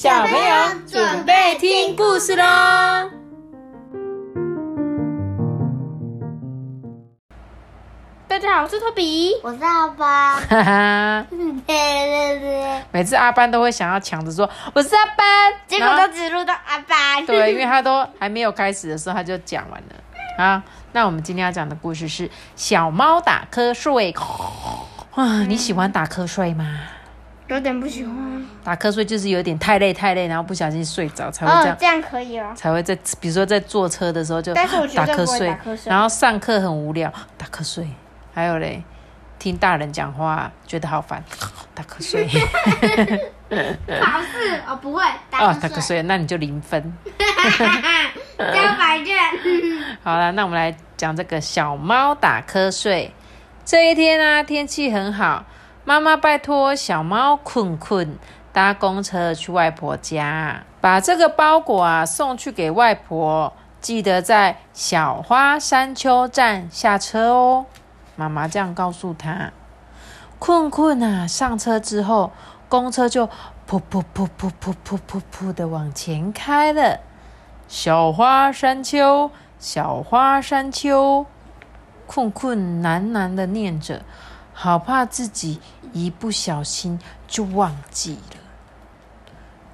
小朋友准备听故事喽！大家好，我是托比。我是阿班。哈哈，对对对，每次阿班都会想要抢着说我是阿班，结果都只录到阿班。对，因为他都还没有开始的时候他就讲完了。啊，那我们今天要讲的故事是小猫打瞌睡。哇，你喜欢打瞌睡吗？有点不喜欢。打瞌睡就是有点太累太累，然后不小心睡着才会这样，，哦这样可以哦。才会在比如说在坐车的时候就打瞌睡打瞌睡然后上课很无聊打瞌睡，还有嘞听大人讲话觉得好烦打瞌睡考试哦不会打哦打瞌睡，那你就零分。交白卷。好了，那我们来讲这个小猫打瞌睡。这一天啊，天气很好，妈妈拜托小猫困困搭公车去外婆家，把这个包裹啊送去给外婆，记得在小花山丘站下车哦。妈妈这样告诉他。困困啊，上车之后，公车就噗噗噗噗噗噗噗噗的往前开了。小花山丘，小花山丘，困困喃喃的念着，好怕自己一不小心就忘记了。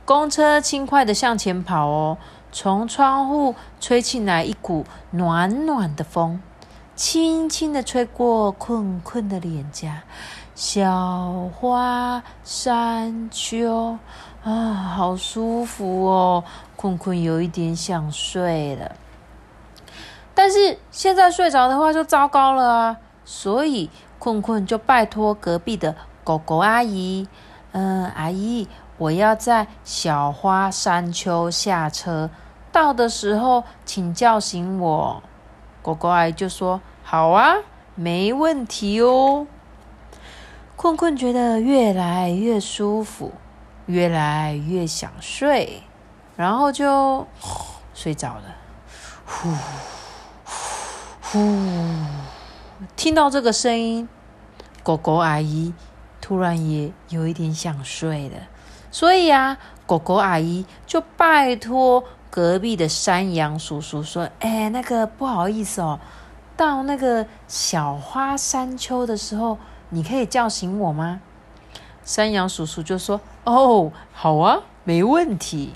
公车轻快的向前跑哦，从窗户吹进来一股暖暖的风，轻轻的吹过困困的脸颊。小花山丘啊，好舒服哦！困困有一点想睡了，但是现在睡着的话就糟糕了啊！所以困困就拜托隔壁的狗狗阿姨，嗯，阿姨，我要在小花山丘下车，到的时候请叫醒我。狗狗阿姨就说：“好啊，没问题哦。”困困觉得越来越舒服，越来越想睡，然后就睡着了。呼呼，听到这个声音，狗狗阿姨突然也有一点想睡了，所以啊，狗狗阿姨就拜托隔壁的山羊叔叔说：“哎，那个不好意思哦，到那个小花山丘的时候。”你可以叫醒我吗？山羊叔叔就说：“哦，好啊，没问题。”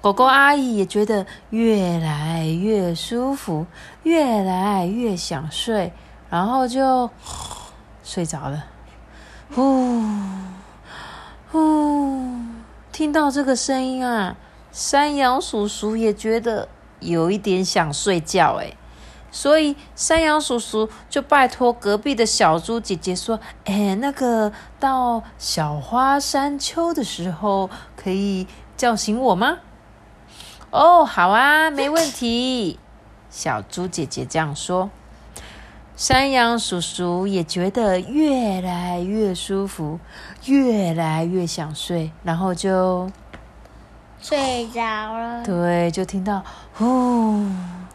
狗狗阿姨也觉得越来越舒服，越来越想睡，然后就 睡着了。呼呼，听到这个声音啊，山羊叔叔也觉得有一点想睡觉，哎。所以山羊叔叔就拜托隔壁的小猪姐姐说：“哎，那个到小花山丘的时候，可以叫醒我吗？”“哦，好啊，没问题。”小猪姐姐这样说。山羊叔叔也觉得越来越舒服，越来越想睡，然后就睡着了。对，就听到呼。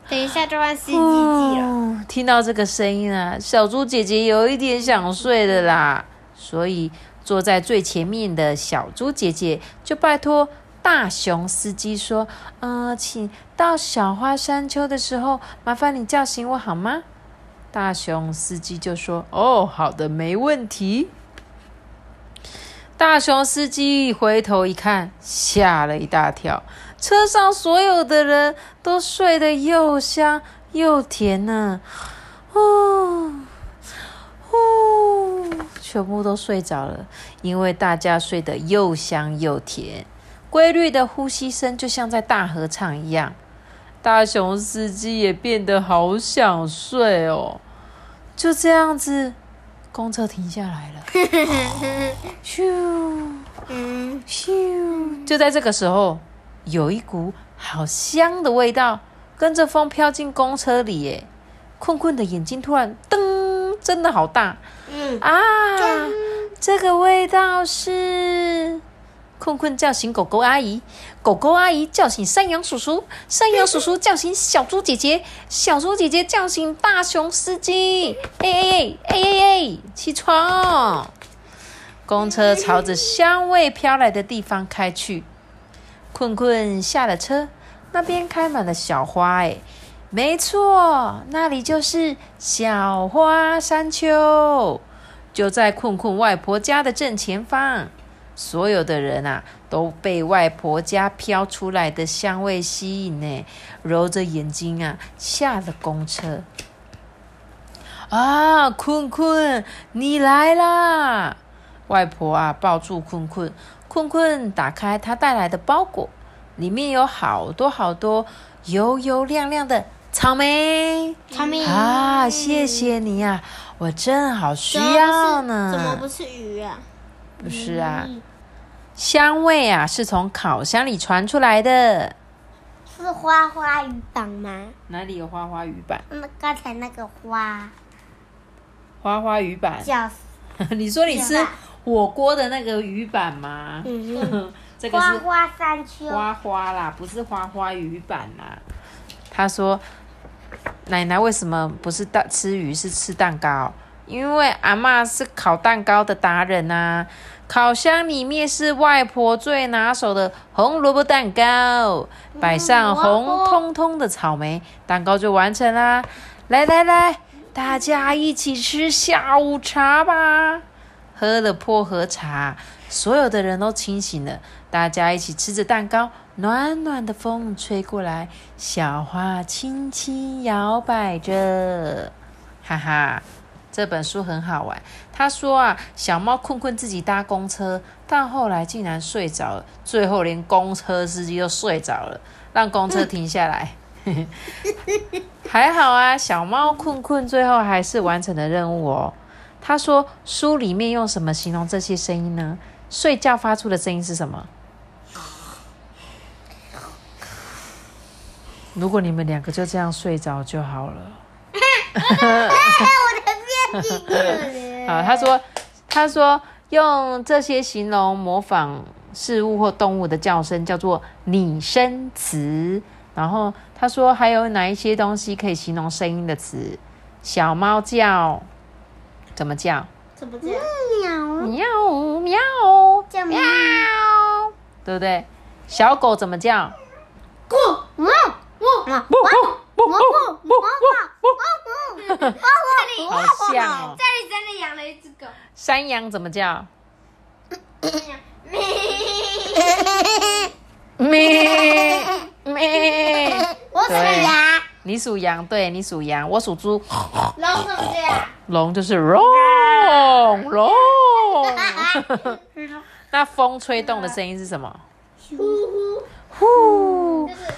等一下就换司机机了、哦。听到这个声音啊，小猪姐姐有一点想睡的啦，所以坐在最前面的小猪姐姐就拜托大熊司机说：“嗯、呃，请到小花山丘的时候，麻烦你叫醒我好吗？”大熊司机就说：“哦，好的，没问题。”大熊司机回头一看，吓了一大跳。车上所有的人都睡得又香又甜呢，哦哦，全部都睡着了，因为大家睡得又香又甜，规律的呼吸声就像在大合唱一样。大熊司机也变得好想睡哦，就这样子，公车停下来了，咻，嗯，咻，就在这个时候。有一股好香的味道，跟着风飘进公车里。耶，困困的眼睛突然噔，真的好大。嗯啊，这个味道是困困叫醒狗狗阿姨，狗狗阿姨叫醒山羊叔叔，山羊叔叔叫醒小猪姐姐，小猪姐姐叫醒大熊司机。哎哎哎哎哎哎，起床！公车朝着香味飘来的地方开去。困困下了车，那边开满了小花，哎，没错，那里就是小花山丘，就在困困外婆家的正前方。所有的人啊，都被外婆家飘出来的香味吸引呢，揉着眼睛啊，下了公车。啊，坤坤，你来啦！外婆啊，抱住坤坤，坤坤打开他带来的包裹，里面有好多好多油油亮亮的草莓。草莓啊，谢谢你呀、我正好需要呢。怎么不是鱼啊？不是啊？香味啊，是从烤箱里传出来的。是花花鱼板吗？哪里有花花鱼板？那刚才那个花花花鱼板？叫 你说你吃火锅的那个鱼板吗？嗯 这个是花花山丘。花花啦，不是花花鱼板啦。他说：“奶奶为什么不是蛋吃鱼，是吃蛋糕？因为阿嬷是烤蛋糕的达人呐、烤箱里面是外婆最拿手的红萝卜蛋糕，摆上红彤彤的草莓，蛋糕就完成啦。来来来，大家一起吃下午茶吧。喝了薄荷茶，所有的人都清醒了。大家一起吃着蛋糕，暖暖的风吹过来，小花轻轻摇摆着，哈哈。这本书很好玩。他说啊，小猫困困自己搭公车，但后来竟然睡着了，最后连公车司机都睡着了，让公车停下来。还好啊，小猫困困最后还是完成了任务哦。他说，书里面用什么形容这些声音呢？睡觉发出的声音是什么？如果你们两个就这样睡着就好了。我的变体好，他说，他说用这些形容模仿事物或动物的叫声叫做拟声词。然后他说还有哪一些东西可以形容声音的词？小猫叫，怎么叫？喵喵喵叫喵，对不对？小狗怎么叫？咕汪汪汪好像哦。这里真的养了一只狗。山羊怎么叫？咩咩。我属羊，你属羊，对你属羊，我属猪。龙怎么这样？龙就是龙 龙。那风吹动的声音是什么？呼呼，呼就，是就是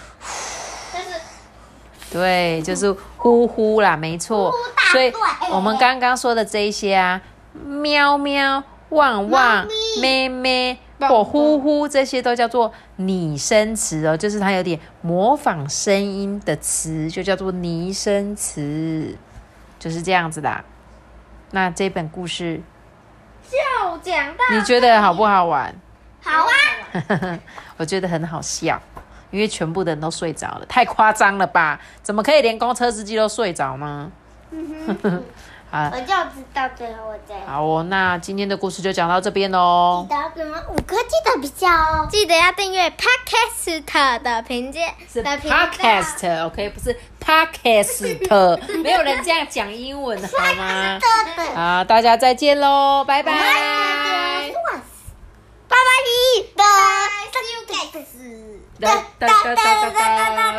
对，就是呼呼啦，没错。所以我们刚刚说的这一些啊，喵喵、汪汪、咩咩或呼呼，这些都叫做拟声词哦，就是它有点模仿声音的词，就叫做拟声词，就是这样子的。那这本故事就讲到你觉得好不好玩？好啊，我觉得很好笑，因为全部的人都睡着了，太夸张了吧？怎么可以连公车司机都睡着呢？好，我就知道最后我在。好哦，那今天的故事就讲到这边喽记。得给我们五颗记得比较哦。记得要订阅 Podcast 的评鉴是的频道 podcast，OK，、不是 podcast，没有人这样讲英文好吗？对对。好，大家再见喽，拜拜。爸爸你的 See you guys。哒哒哒哒哒哒哒哒。哒